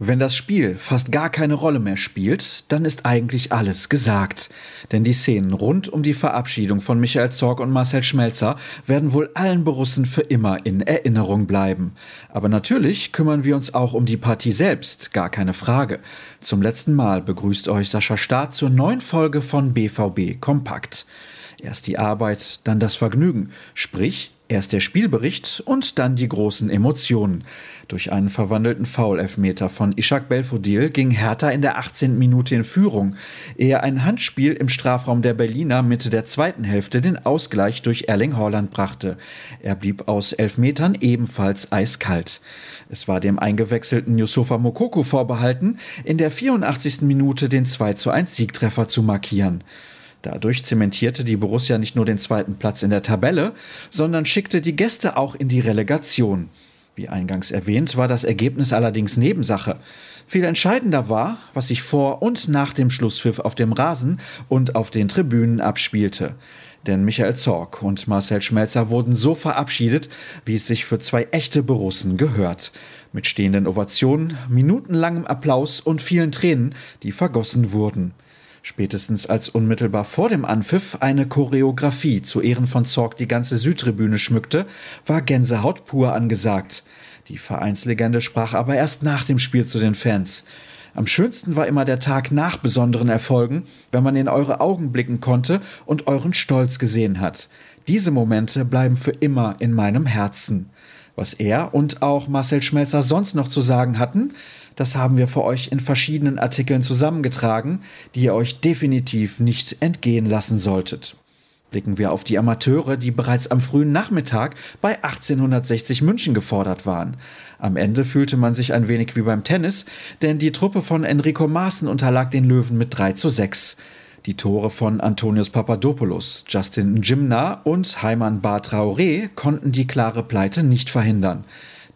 Wenn das Spiel fast gar keine Rolle mehr spielt, dann ist eigentlich alles gesagt. Denn die Szenen rund um die Verabschiedung von Michael Zorg und Marcel Schmelzer werden wohl allen Borussen für immer in Erinnerung bleiben. Aber natürlich kümmern wir uns auch um die Partie selbst, gar keine Frage. Zum letzten Mal begrüßt euch Sascha Staat zur neuen Folge von BVB Kompakt. Erst die Arbeit, dann das Vergnügen, sprich Erst der Spielbericht und dann die großen Emotionen. Durch einen verwandelten Foul-Elfmeter von Ishak Belfodil ging Hertha in der 18. Minute in Führung, ehe ein Handspiel im Strafraum der Berliner Mitte der zweiten Hälfte den Ausgleich durch Erling Haaland brachte. Er blieb aus Elfmetern ebenfalls eiskalt. Es war dem eingewechselten Yusufa Mokoko vorbehalten, in der 84. Minute den 2 zu 1 Siegtreffer zu markieren. Dadurch zementierte die Borussia nicht nur den zweiten Platz in der Tabelle, sondern schickte die Gäste auch in die Relegation. Wie eingangs erwähnt, war das Ergebnis allerdings Nebensache. Viel entscheidender war, was sich vor und nach dem Schlusspfiff auf dem Rasen und auf den Tribünen abspielte. Denn Michael Zorg und Marcel Schmelzer wurden so verabschiedet, wie es sich für zwei echte Borussen gehört. Mit stehenden Ovationen, minutenlangem Applaus und vielen Tränen, die vergossen wurden. Spätestens als unmittelbar vor dem Anpfiff eine Choreografie zu Ehren von Zorg die ganze Südtribüne schmückte, war Gänsehaut pur angesagt. Die Vereinslegende sprach aber erst nach dem Spiel zu den Fans. Am schönsten war immer der Tag nach besonderen Erfolgen, wenn man in eure Augen blicken konnte und euren Stolz gesehen hat. Diese Momente bleiben für immer in meinem Herzen. Was er und auch Marcel Schmelzer sonst noch zu sagen hatten, das haben wir für euch in verschiedenen Artikeln zusammengetragen, die ihr euch definitiv nicht entgehen lassen solltet. Blicken wir auf die Amateure, die bereits am frühen Nachmittag bei 1860 München gefordert waren. Am Ende fühlte man sich ein wenig wie beim Tennis, denn die Truppe von Enrico Maaßen unterlag den Löwen mit 3 zu 6. Die Tore von Antonius Papadopoulos, Justin Njimna und Heimann Bar Traoré konnten die klare Pleite nicht verhindern.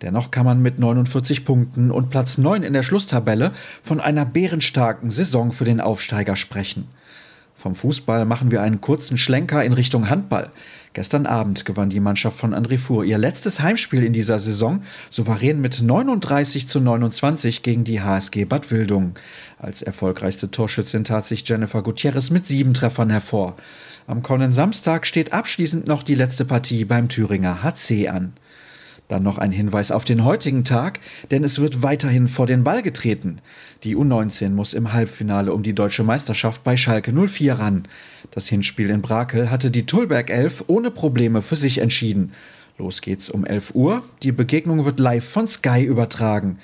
Dennoch kann man mit 49 Punkten und Platz 9 in der Schlusstabelle von einer bärenstarken Saison für den Aufsteiger sprechen. Vom Fußball machen wir einen kurzen Schlenker in Richtung Handball. Gestern Abend gewann die Mannschaft von André Fuhr ihr letztes Heimspiel in dieser Saison, souverän mit 39 zu 29 gegen die HSG Bad Wildung. Als erfolgreichste Torschützin tat sich Jennifer Gutierrez mit sieben Treffern hervor. Am kommenden Samstag steht abschließend noch die letzte Partie beim Thüringer HC an. Dann noch ein Hinweis auf den heutigen Tag, denn es wird weiterhin vor den Ball getreten. Die U19 muss im Halbfinale um die deutsche Meisterschaft bei Schalke 04 ran. Das Hinspiel in Brakel hatte die Tullberg 11 ohne Probleme für sich entschieden. Los geht's um 11 Uhr. Die Begegnung wird live von Sky übertragen.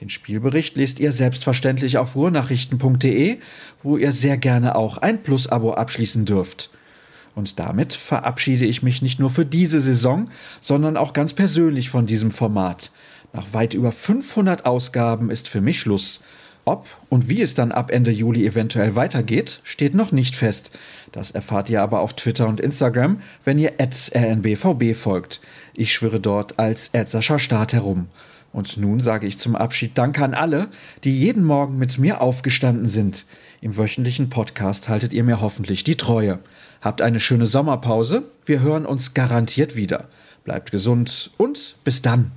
Den Spielbericht lest ihr selbstverständlich auf ruhrnachrichten.de, wo ihr sehr gerne auch ein Plus-Abo abschließen dürft. Und damit verabschiede ich mich nicht nur für diese Saison, sondern auch ganz persönlich von diesem Format. Nach weit über 500 Ausgaben ist für mich Schluss. Ob und wie es dann ab Ende Juli eventuell weitergeht, steht noch nicht fest. Das erfahrt ihr aber auf Twitter und Instagram, wenn ihr rnbvb folgt. Ich schwöre dort als Sascha Start herum. Und nun sage ich zum Abschied Danke an alle, die jeden Morgen mit mir aufgestanden sind. Im wöchentlichen Podcast haltet ihr mir hoffentlich die Treue. Habt eine schöne Sommerpause. Wir hören uns garantiert wieder. Bleibt gesund und bis dann.